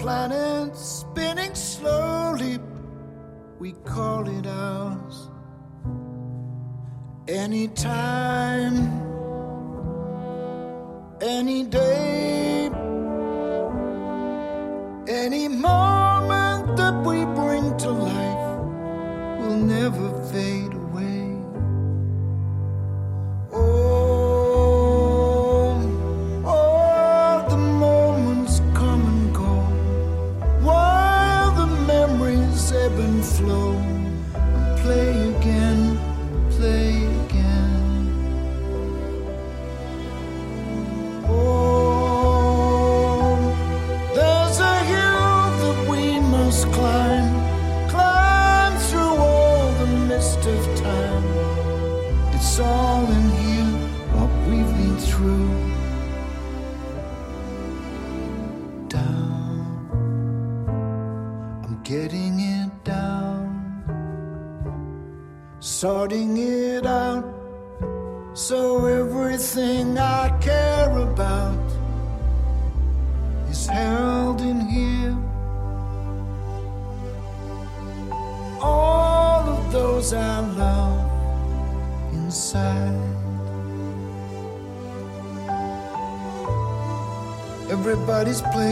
planets. his place.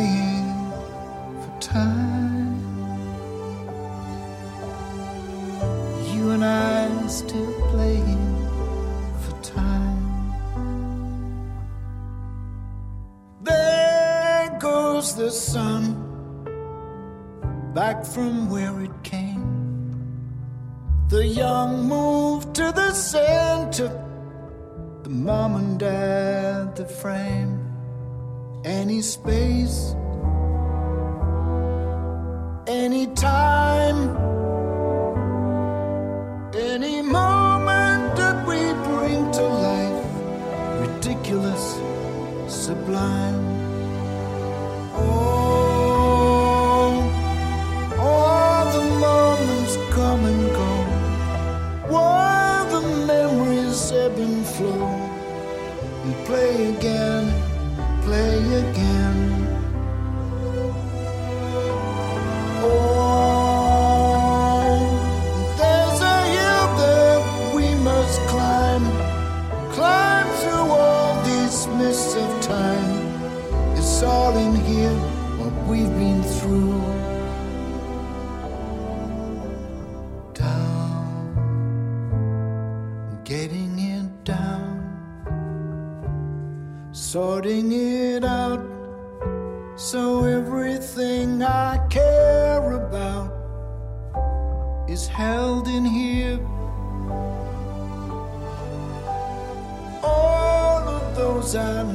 Seven ebb and flow. And play again, play again. time.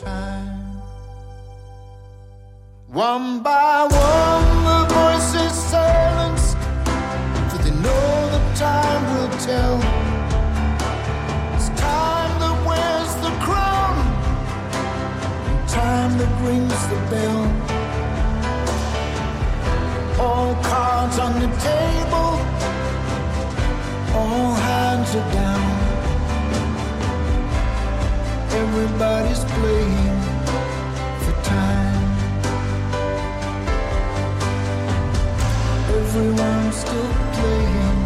time. One by one, the voices silence. for they know the time will tell. It's time that wears the crown, time that rings the bell. All cards on the table, all hands are down. Everybody's playing for time. Everyone's still playing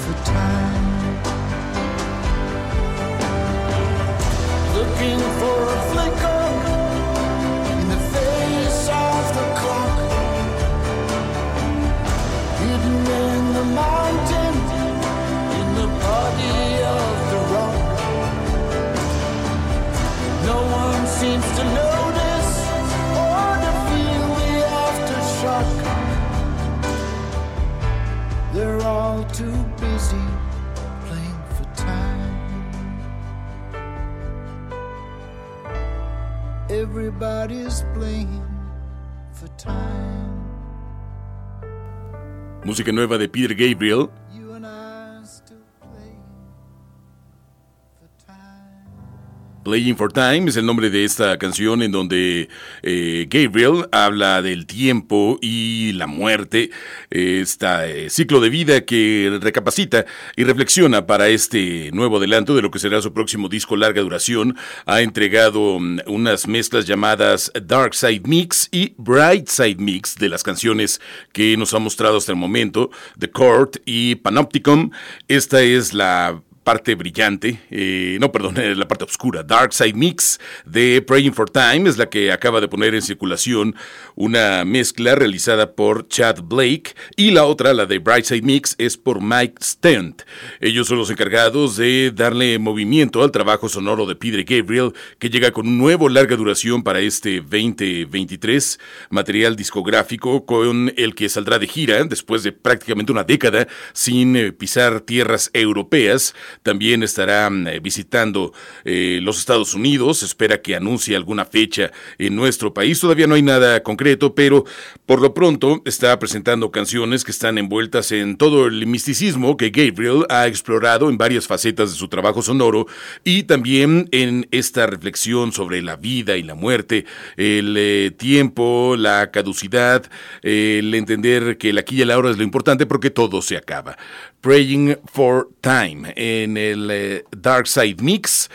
for time. Looking for a flicker Everybody's playing for time. Música nueva de Peter Gabriel. Playing for Time es el nombre de esta canción en donde eh, Gabriel habla del tiempo y la muerte, este ciclo de vida que recapacita y reflexiona para este nuevo adelanto de lo que será su próximo disco larga duración. Ha entregado mm, unas mezclas llamadas Dark Side Mix y Bright Side Mix de las canciones que nos ha mostrado hasta el momento, The Court y Panopticon. Esta es la parte brillante, eh, no, perdón, la parte oscura, Dark Side Mix de Praying for Time es la que acaba de poner en circulación una mezcla realizada por Chad Blake y la otra, la de Bright Side Mix, es por Mike Stent. Ellos son los encargados de darle movimiento al trabajo sonoro de Peter Gabriel, que llega con un nuevo larga duración para este 2023, material discográfico con el que saldrá de gira después de prácticamente una década sin eh, pisar tierras europeas. También estará eh, visitando eh, los Estados Unidos. Espera que anuncie alguna fecha en nuestro país. Todavía no hay nada concreto, pero por lo pronto está presentando canciones que están envueltas en todo el misticismo que Gabriel ha explorado en varias facetas de su trabajo sonoro y también en esta reflexión sobre la vida y la muerte, el eh, tiempo, la caducidad, el entender que el aquí y el ahora es lo importante porque todo se acaba. Praying for Time en el eh, Dark Side Mix.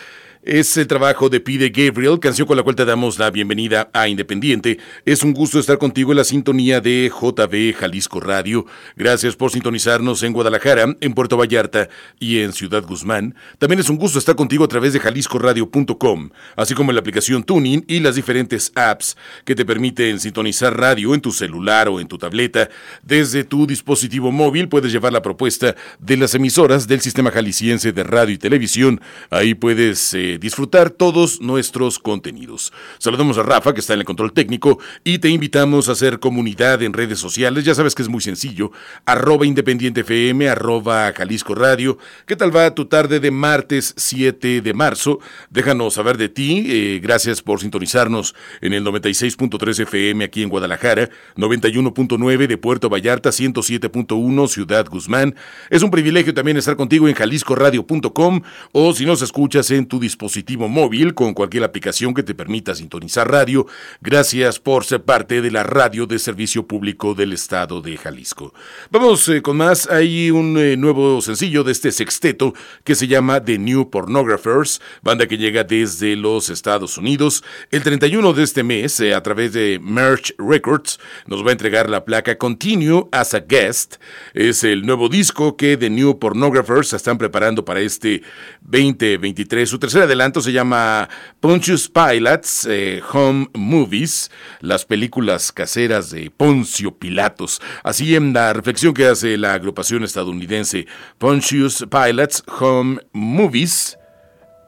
Es el trabajo de Pide Gabriel, canción con la cual te damos la bienvenida a Independiente. Es un gusto estar contigo en la sintonía de JB Jalisco Radio. Gracias por sintonizarnos en Guadalajara, en Puerto Vallarta y en Ciudad Guzmán. También es un gusto estar contigo a través de jaliscoradio.com, así como en la aplicación Tuning y las diferentes apps que te permiten sintonizar radio en tu celular o en tu tableta. Desde tu dispositivo móvil puedes llevar la propuesta de las emisoras del Sistema Jalisciense de Radio y Televisión. Ahí puedes... Eh, disfrutar todos nuestros contenidos. Saludamos a Rafa, que está en el control técnico, y te invitamos a hacer comunidad en redes sociales. Ya sabes que es muy sencillo. Arroba Independiente FM, arroba Jalisco Radio. ¿Qué tal va tu tarde de martes 7 de marzo? Déjanos saber de ti. Eh, gracias por sintonizarnos en el 96.3 FM aquí en Guadalajara, 91.9 de Puerto Vallarta, 107.1 Ciudad Guzmán. Es un privilegio también estar contigo en jaliscoradio.com o si nos escuchas en tu dispositivo móvil con cualquier aplicación que te permita sintonizar radio. Gracias por ser parte de la radio de servicio público del estado de Jalisco. Vamos eh, con más. Hay un eh, nuevo sencillo de este sexteto que se llama The New Pornographers, banda que llega desde los Estados Unidos. El 31 de este mes, eh, a través de Merch Records, nos va a entregar la placa Continue as a Guest. Es el nuevo disco que The New Pornographers están preparando para este 2023. Su tercera adelanto se llama Pontius Pilates eh, Home Movies, las películas caseras de Poncio Pilatos. Así en la reflexión que hace la agrupación estadounidense Pontius Pilates Home Movies,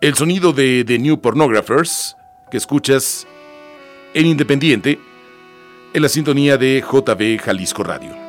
el sonido de The New Pornographers que escuchas en Independiente en la sintonía de JB Jalisco Radio.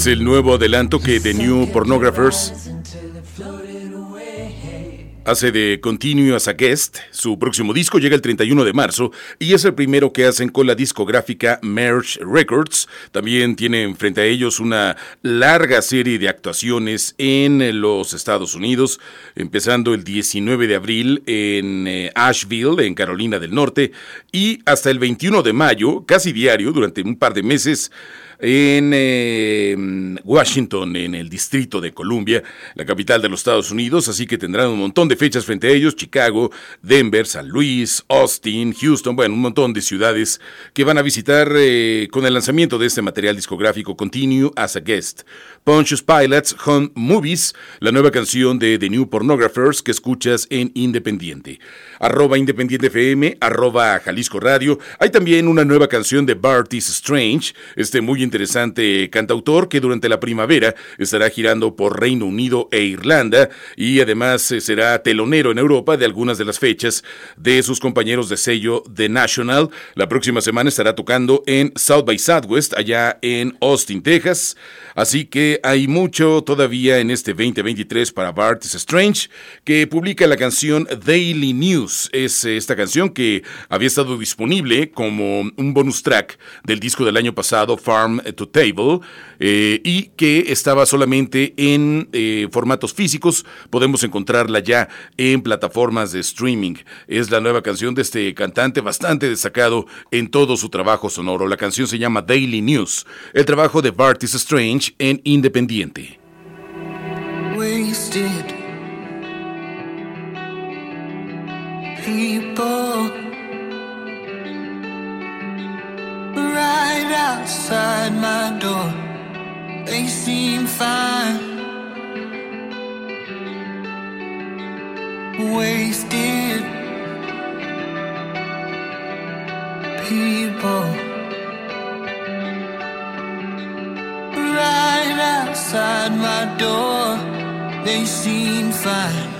Es el nuevo adelanto que The New Pornographers hace de Continuous a Guest. Su próximo disco llega el 31 de marzo y es el primero que hacen con la discográfica Merge Records. También tienen frente a ellos una larga serie de actuaciones en los Estados Unidos, empezando el 19 de abril en eh, Asheville, en Carolina del Norte, y hasta el 21 de mayo, casi diario, durante un par de meses, en em, Washington, en el Distrito de Columbia, la capital de los Estados Unidos, así que tendrán un montón de fechas frente a ellos, Chicago, Denver, San Luis, Austin, Houston, bueno, un montón de ciudades que van a visitar eh, con el lanzamiento de este material discográfico Continue as a Guest. Pontius Pilots Home Movies, la nueva canción de The New Pornographers que escuchas en Independiente. Arroba Independiente FM, arroba Jalisco Radio. Hay también una nueva canción de Bartis Strange, este muy interesante cantautor que durante la primavera estará girando por Reino Unido e Irlanda y además eh, será telonero en Europa de algunas de las fechas de sus compañeros de sello The National. La próxima semana estará tocando en South by Southwest, allá en Austin, Texas. Así que hay mucho todavía en este 2023 para Bart Strange, que publica la canción Daily News. Es esta canción que había estado disponible como un bonus track del disco del año pasado, Farm to Table, eh, y que estaba solamente en eh, formatos físicos. Podemos encontrarla ya en plataformas de streaming. Es la nueva canción de este cantante bastante destacado en todo su trabajo sonoro. La canción se llama Daily News. El trabajo de Bart Strange En Independiente. Wasted. people right outside my door. They seem fine, wasted people. outside my door, they seem fine.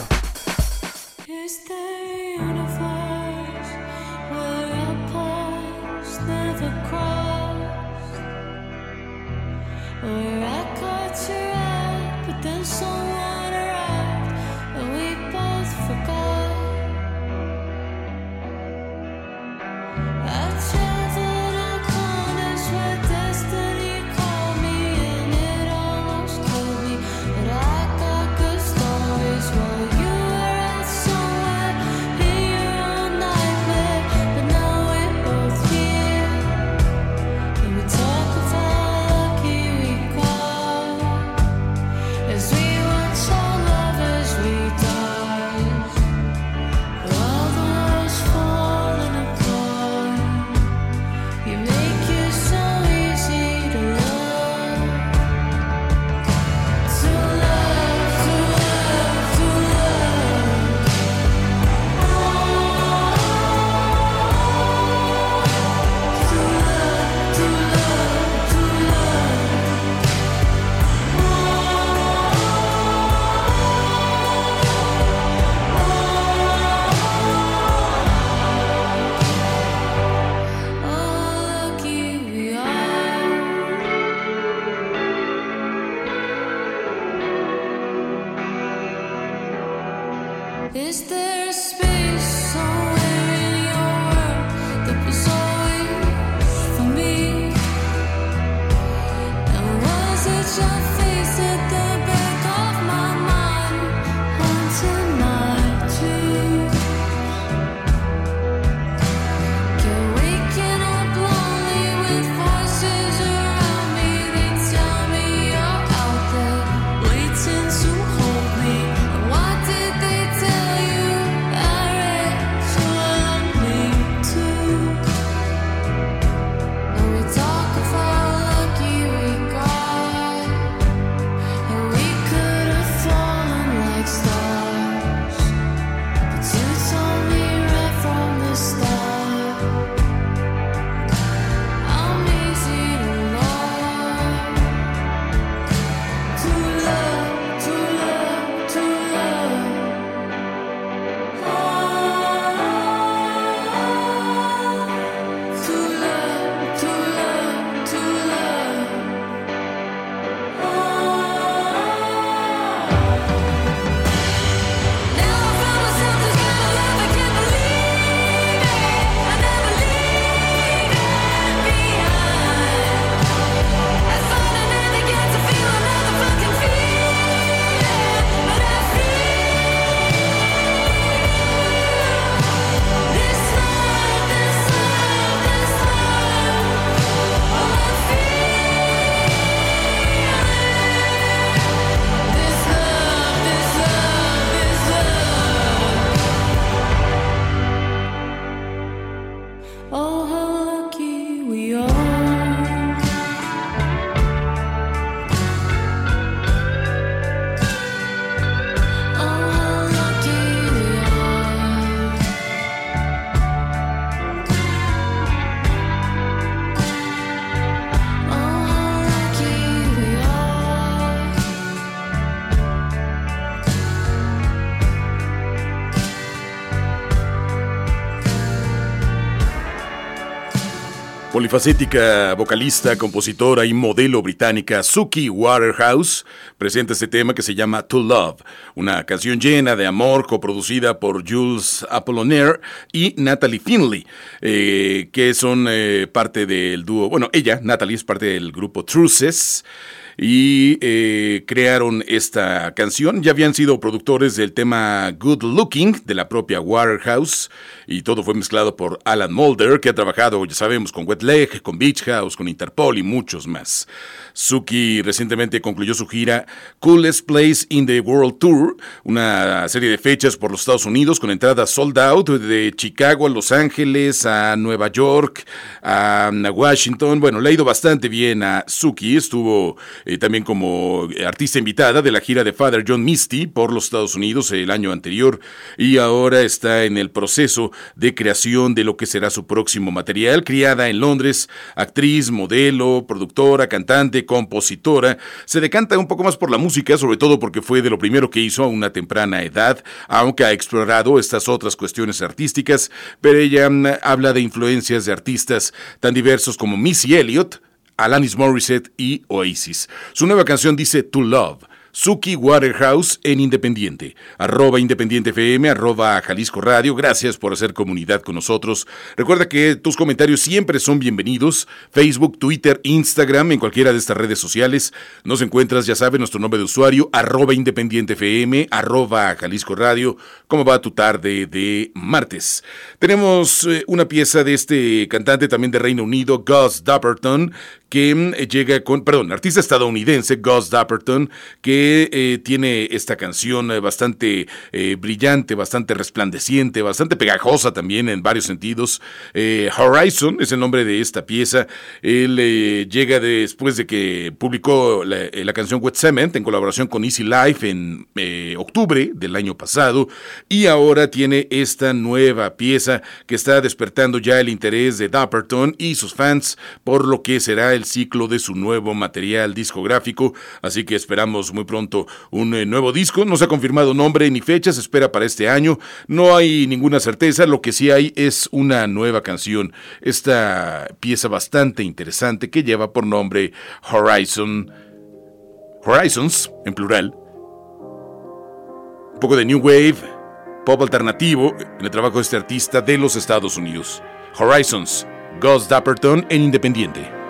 Polifacética vocalista, compositora y modelo británica Suki Waterhouse presenta este tema que se llama To Love, una canción llena de amor coproducida por Jules Apollinaire y Natalie Finley, eh, que son eh, parte del dúo, bueno, ella, Natalie, es parte del grupo Truces y eh, crearon esta canción. Ya habían sido productores del tema Good Looking de la propia Waterhouse y todo fue mezclado por Alan Mulder, que ha trabajado, ya sabemos, con Wet Leg, con Beach House, con Interpol y muchos más. Suki recientemente concluyó su gira Coolest Place in the World Tour, una serie de fechas por los Estados Unidos con entradas sold out de Chicago a Los Ángeles, a Nueva York, a Washington. Bueno, le ha ido bastante bien a Suki. Estuvo eh, también como artista invitada de la gira de Father John Misty por los Estados Unidos el año anterior y ahora está en el proceso de creación de lo que será su próximo material. Criada en Londres, actriz, modelo, productora, cantante, compositora, se decanta un poco más por la música, sobre todo porque fue de lo primero que hizo a una temprana edad, aunque ha explorado estas otras cuestiones artísticas, pero ella mm, habla de influencias de artistas tan diversos como Missy Elliott, Alanis Morissette y Oasis. Su nueva canción dice To Love. Suki Waterhouse en Independiente, arroba Independiente FM, arroba Jalisco Radio. Gracias por hacer comunidad con nosotros. Recuerda que tus comentarios siempre son bienvenidos. Facebook, Twitter, Instagram, en cualquiera de estas redes sociales. Nos encuentras, ya sabes, nuestro nombre de usuario, arroba Independiente FM, arroba Jalisco Radio. ¿Cómo va tu tarde de martes? Tenemos eh, una pieza de este cantante también de Reino Unido, Gus Dapperton, que mm, llega con, perdón, artista estadounidense, Gus Dapperton, que eh, tiene esta canción eh, bastante eh, brillante, bastante resplandeciente, bastante pegajosa también en varios sentidos. Horizon es el nombre de esta pieza. Él llega después de que publicó la, la, canción Wet Cement en colaboración con Easy Life en octubre del año pasado y ahora tiene esta nueva pieza que está despertando ya el interés de Dapperton y sus fans por lo que será el ciclo de su nuevo material discográfico, así que esperamos muy pronto un eh, nuevo disco. No se ha confirmado nombre ni fecha, se espera para este año. No hay ninguna certeza, lo que sí hay es una nueva canción. Esta pieza bastante interesante que lleva por nombre Horizon. Horizons, en plural. Un poco de New Wave, pop alternativo en el trabajo de este artista de los Estados Unidos. Horizons, Gus Dapperton en Independiente.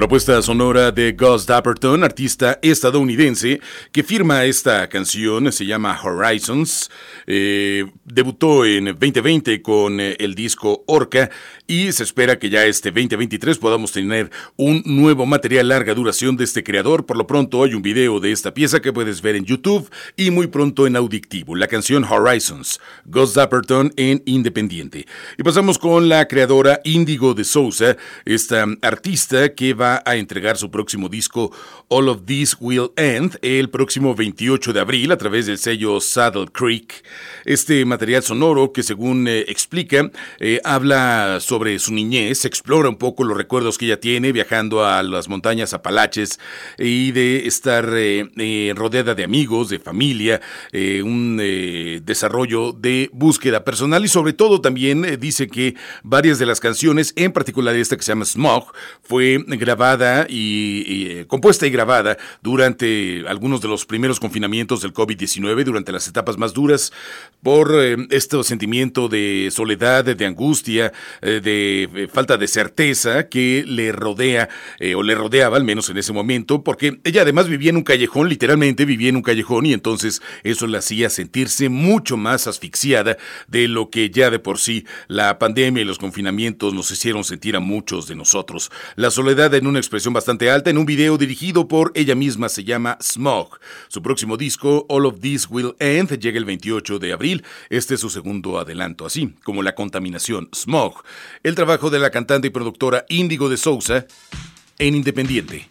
Propuesta sonora de Gus Dapperton, artista estadounidense que firma esta canción, se llama Horizons. Eh, debutó en 2020 con eh, el disco Orca y se espera que ya este 2023 podamos tener un nuevo material larga duración de este creador. Por lo pronto hay un video de esta pieza que puedes ver en YouTube y muy pronto en Audictivo. La canción Horizons, Gus Dapperton en Independiente. Y pasamos con la creadora Índigo de Sousa, esta artista que va a entregar su próximo disco All of This Will End el próximo 28 de abril a través del sello Saddle Creek. Este material sonoro que según eh, explica eh, habla sobre su niñez, explora un poco los recuerdos que ella tiene viajando a las montañas Apalaches y de estar eh, rodeada de amigos, de familia, un desarrollo de búsqueda personal y sobre todo también dice que varias de las canciones, en particular esta que se llama Smog, fue grabada y, compuesta y grabada durante algunos de los primeros confinamientos del COVID-19, durante las etapas más duras por eh, este sentimiento de soledad, de angustia, eh, de eh, falta de certeza que le rodea o le rodeaba al menos en ese momento, porque ella además vivía en un callejón, literalmente vivía en un callejón y entonces eso la hacía sentirse mucho más asfixiada de lo que ya de por sí la pandemia y los confinamientos nos hicieron sentir a muchos de nosotros. La soledad en una expresión bastante alta en un video dirigido por ella misma se llama Smog. Su próximo disco, All of This Will End, llega el 28 de abril. Este es su segundo adelanto, así como la contaminación, Smog. El trabajo de la cantante y productora Índigo de Sousa en Independiente.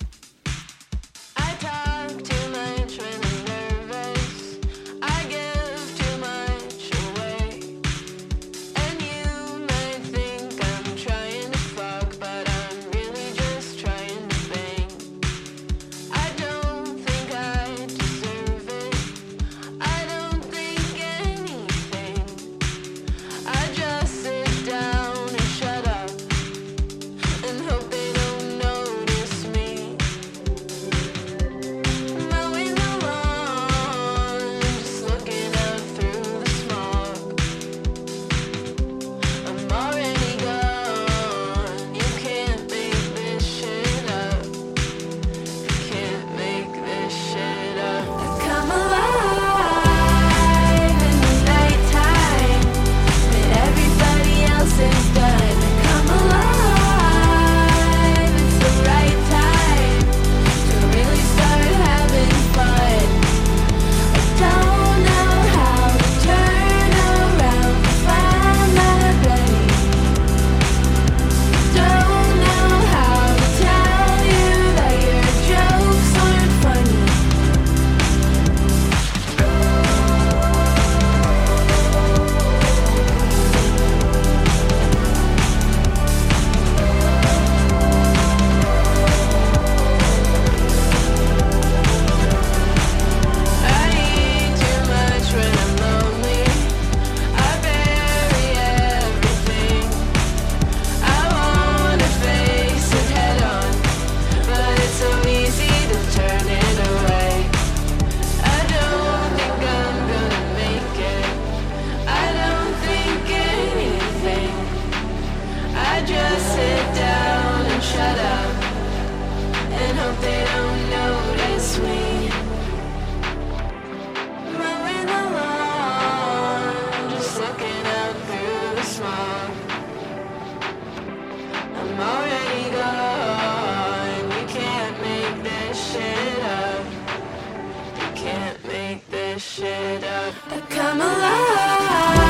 should've. Come alive.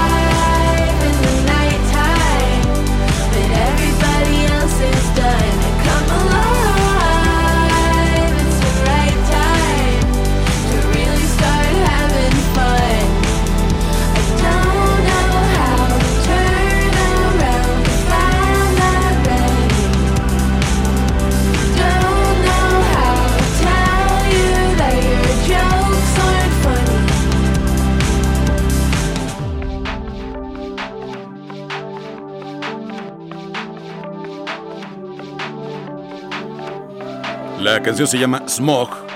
La canción se llama Smog.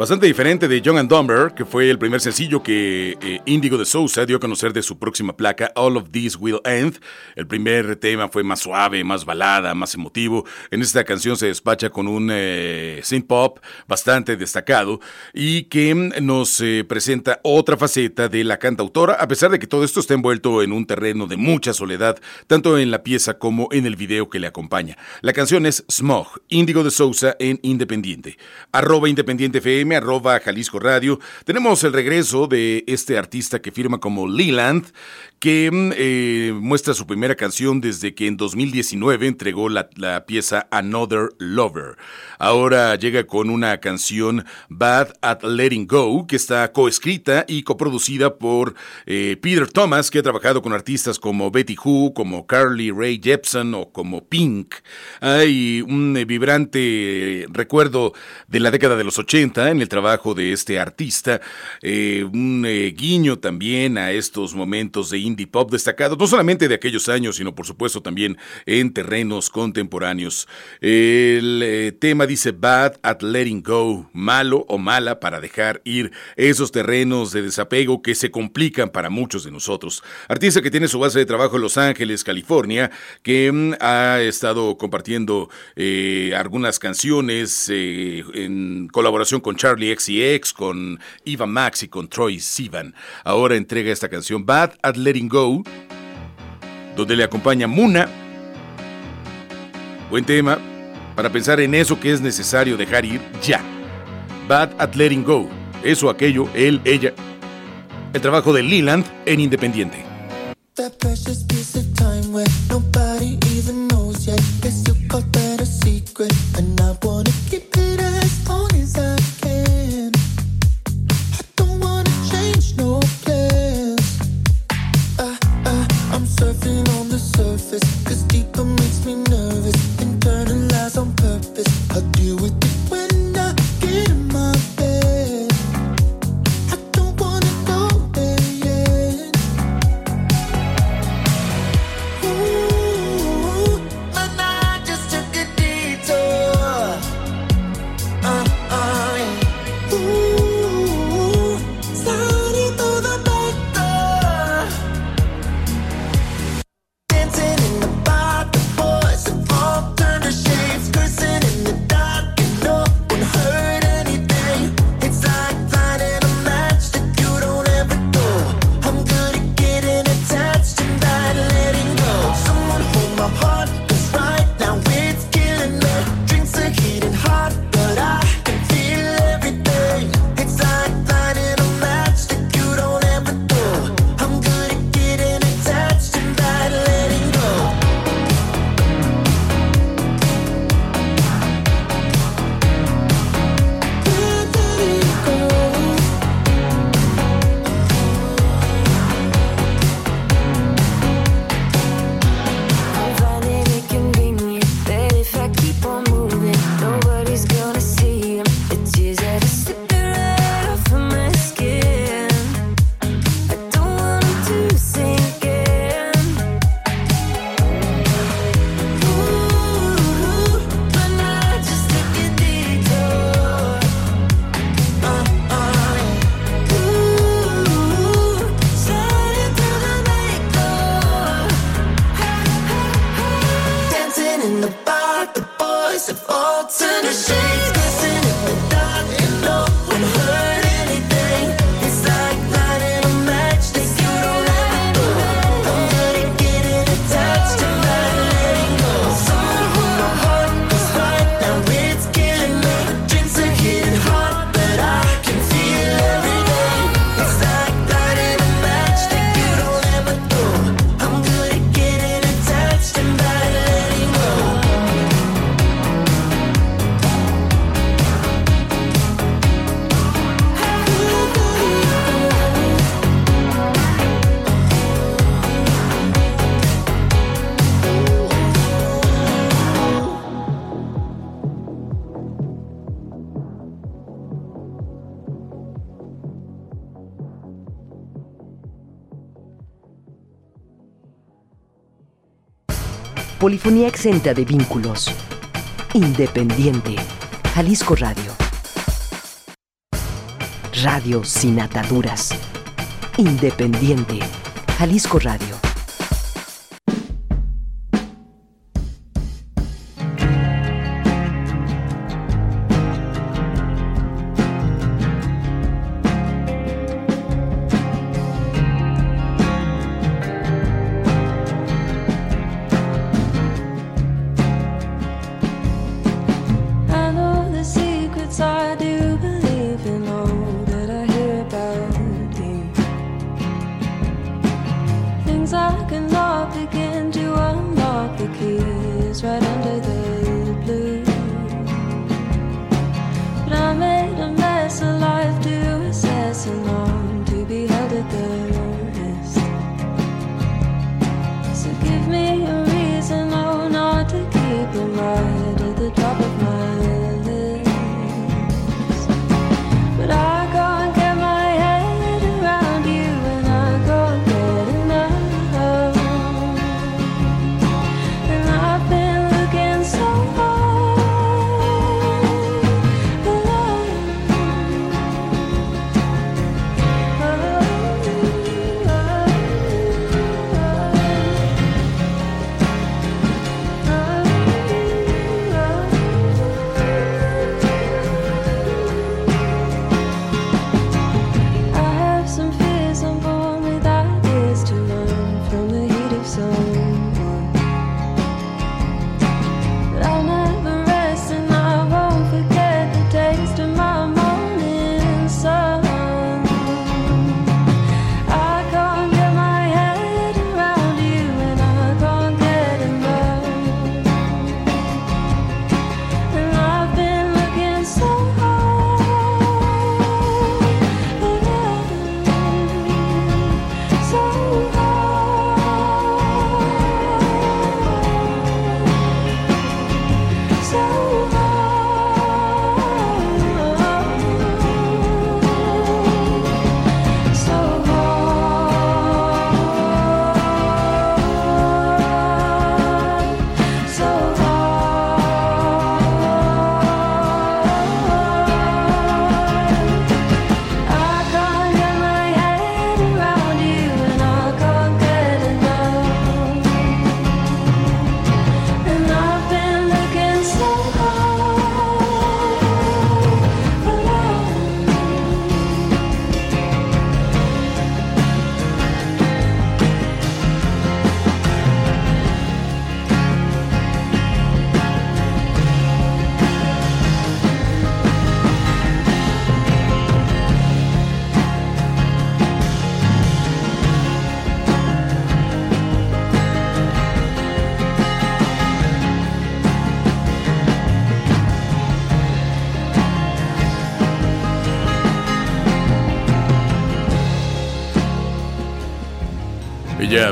Bastante diferente de Young and Dumber, que fue el primer sencillo que eh, Indigo de Sousa dio a conocer de su próxima placa, All of This Will End. El primer tema fue más suave, más balada, más emotivo. En esta canción se despacha con un eh, synth pop bastante destacado y que nos eh, presenta otra faceta de la cantautora, a pesar de que todo esto está envuelto en un terreno de mucha soledad, tanto en la pieza como en el video que le acompaña. La canción es Smog, Indigo de Sousa en Independiente. Arroba Independiente FM arroba Jalisco Radio. Tenemos el regreso de este artista que firma como Leland, que mm, eh, muestra su primera canción desde que en 2019 entregó la, pieza Another Lover. Ahora llega con una canción Bad at Letting Go, que está coescrita y coproducida por eh, Peter Thomas, que ha trabajado con artistas como Betty Who, como Carly Ray Jepsen o como Pink. Hay un eh, vibrante recuerdo de la década de los 80 en el trabajo de este artista, un guiño también a estos momentos de indie pop destacados, no solamente de aquellos años, sino por supuesto también en terrenos contemporáneos. El eh, tema dice Bad at Letting Go, malo o mala para dejar ir esos terrenos de desapego que se complican para muchos de nosotros. Artista que tiene su base de trabajo en Los Ángeles, California, que mm, ha estado compartiendo eh, algunas canciones eh, en colaboración con Charlie XCX, con Eva Max y con Troy Sivan. Ahora entrega esta canción Bad at Letting Go, donde le acompaña Muna. Buen tema para pensar en eso que es necesario dejar ir ya. Bad at Letting Go, eso, aquello, él, ella. El trabajo de Leland en Independiente. Polifonía exenta de vínculos. Independiente. Jalisco Radio. Radio sin ataduras. Independiente. Jalisco Radio.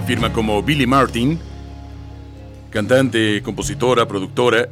Firma como Billy Martin, cantante, compositora, productora.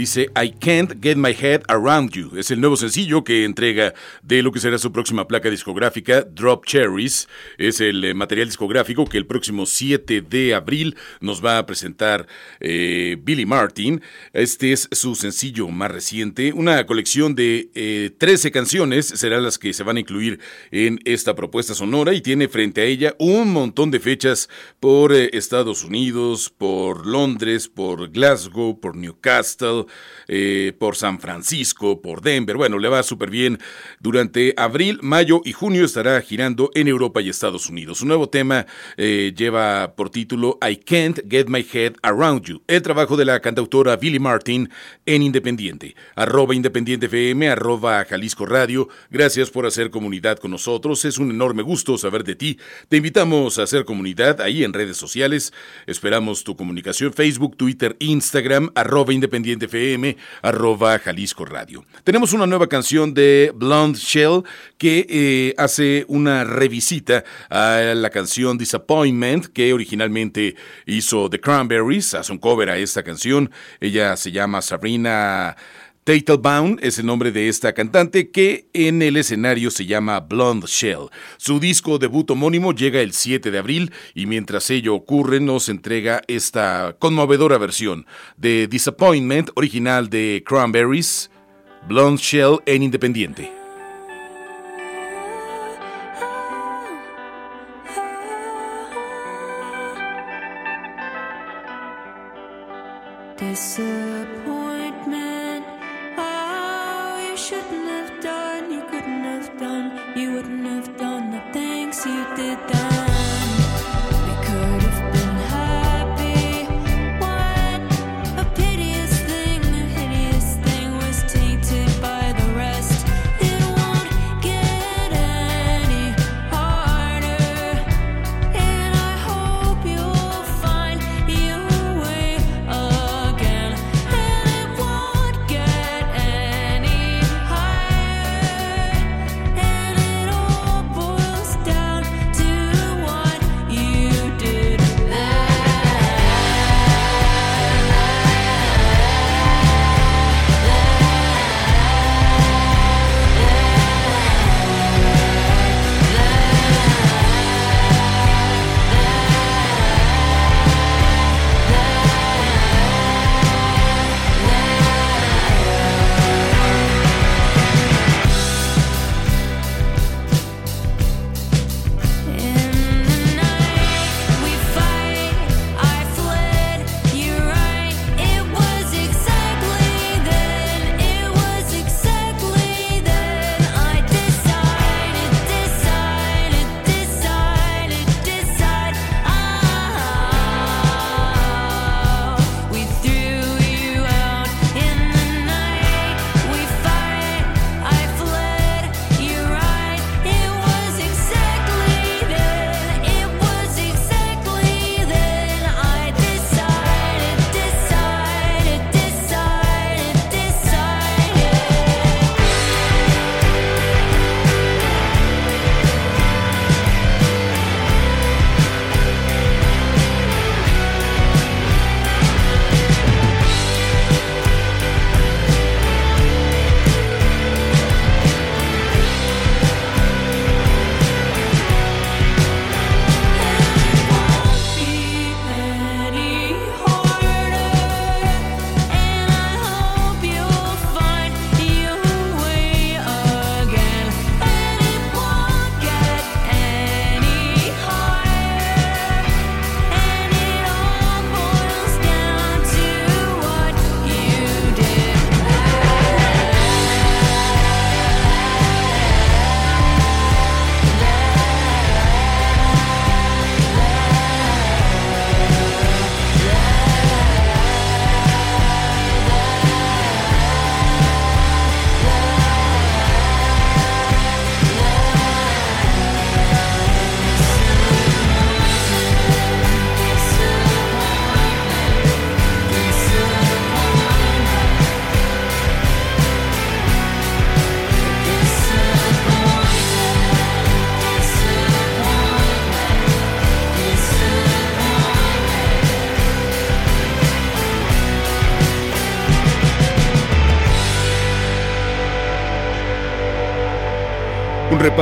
Dice I Can't Get My Head Around You. Es el nuevo sencillo que entrega de lo que será su próxima placa discográfica, Drop Cherries. Es el eh, material discográfico que el próximo 7 de abril nos va a presentar eh, Billy Martin. Este es su sencillo más reciente. Una colección de eh, 13 canciones serán las que se van a incluir en esta propuesta sonora y tiene frente a ella un montón de fechas por eh, Estados Unidos, por Londres, por Glasgow, por Newcastle, eh, por San Francisco, por Denver. Bueno, le va súper bien. Durante abril, mayo y junio estará girando en Europa y Estados Unidos. Su nuevo tema eh, lleva por título I Can't Get My Head Around You. El trabajo de la cantautora Billy Martin en Independiente. Arroba Independiente FM, arroba Jalisco Radio. Gracias por hacer comunidad con nosotros. Es un enorme gusto saber de ti. Te invitamos a hacer comunidad ahí en redes sociales. Esperamos tu comunicación Facebook, Twitter, Instagram, arroba Independiente FM, arroba Jalisco Radio. Tenemos una nueva canción de Blonde Shell que eh, hace una revisita a la canción Disappointment que originalmente hizo The Cranberries, hace un cover a esta canción. Ella se llama Sabrina Teitelbaum es el nombre de esta cantante que en el escenario se llama Blonde Shell. Su disco debut homónimo llega el 7 de abril y mientras ello ocurre nos entrega esta conmovedora versión de Disappointment original de Cranberries, Blonde Shell en Independiente.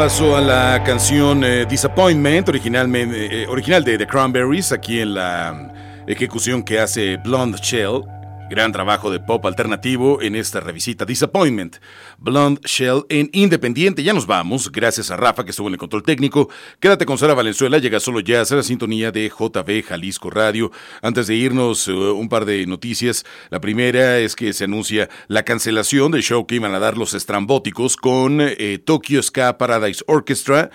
Repaso a la canción eh, Disappointment, eh, original de The Cranberries, aquí en la ejecución que hace Blonde Shell. Gran trabajo de pop alternativo en esta revisita Disappointment. Blonde Shell en Independiente. Ya nos vamos. Gracias a Rafa que estuvo en el control técnico. Quédate con Sara Valenzuela. Llega solo ya a la sintonía de JB Jalisco Radio. Antes de irnos, eh, un par de noticias. La primera es que se anuncia la cancelación del show que iban a dar los estrambóticos con eh, Tokyo Ska Paradise Orchestra.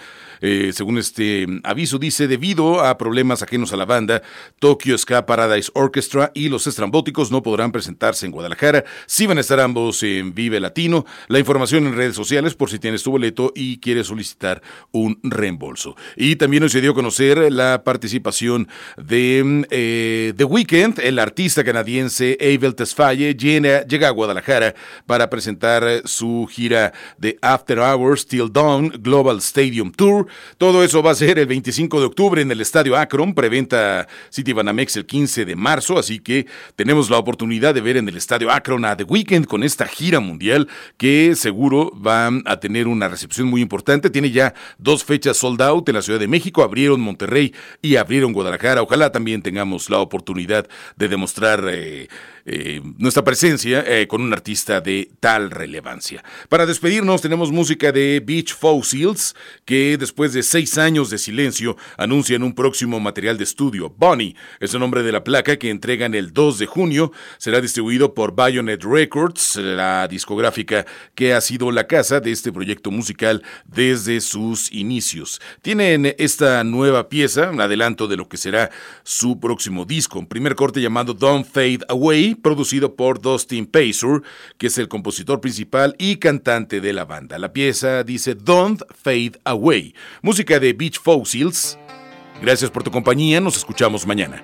Eh, según este aviso, dice, debido a problemas ajenos a la banda, Tokyo Ska Paradise Orchestra y los estrambóticos no podrán presentarse en Guadalajara. Sí van a estar ambos en Vive Latino. La información en redes sociales por si tienes tu boleto y quieres solicitar un reembolso. Y también nos dio a conocer la participación de eh, The Weeknd, el artista canadiense Abel Tesfaye, llega, llega a Guadalajara para presentar su gira de After Hours Till Dawn Global Stadium Tour. Todo eso va a ser el 25 de octubre en el Estadio Akron, preventa City Banamex el 15 de marzo, así que tenemos la oportunidad de ver en el Estadio Akron a The Weeknd con esta gira mundial que seguro va a tener una recepción muy importante. Tiene ya dos fechas sold out en la Ciudad de México, abrieron Monterrey y abrieron Guadalajara. Ojalá también tengamos la oportunidad de demostrar eh, eh, nuestra presencia eh, con un artista de tal relevancia. Para despedirnos tenemos música de Beach Fossils que después de seis años de silencio anuncian un próximo material de estudio. Bonnie es el nombre de la placa que entregan el 2 de junio. Será distribuido por Bayonet Records, la discográfica que ha sido la casa de este proyecto musical desde sus inicios. Tienen esta nueva pieza, un adelanto de lo que será su próximo disco, primer corte llamado Don't Fade Away, producido por Dustin Pacer, que es el compositor principal y cantante de la banda. La pieza dice Don't Fade Away, música de Beach Fossils. Gracias por tu compañía, nos escuchamos mañana.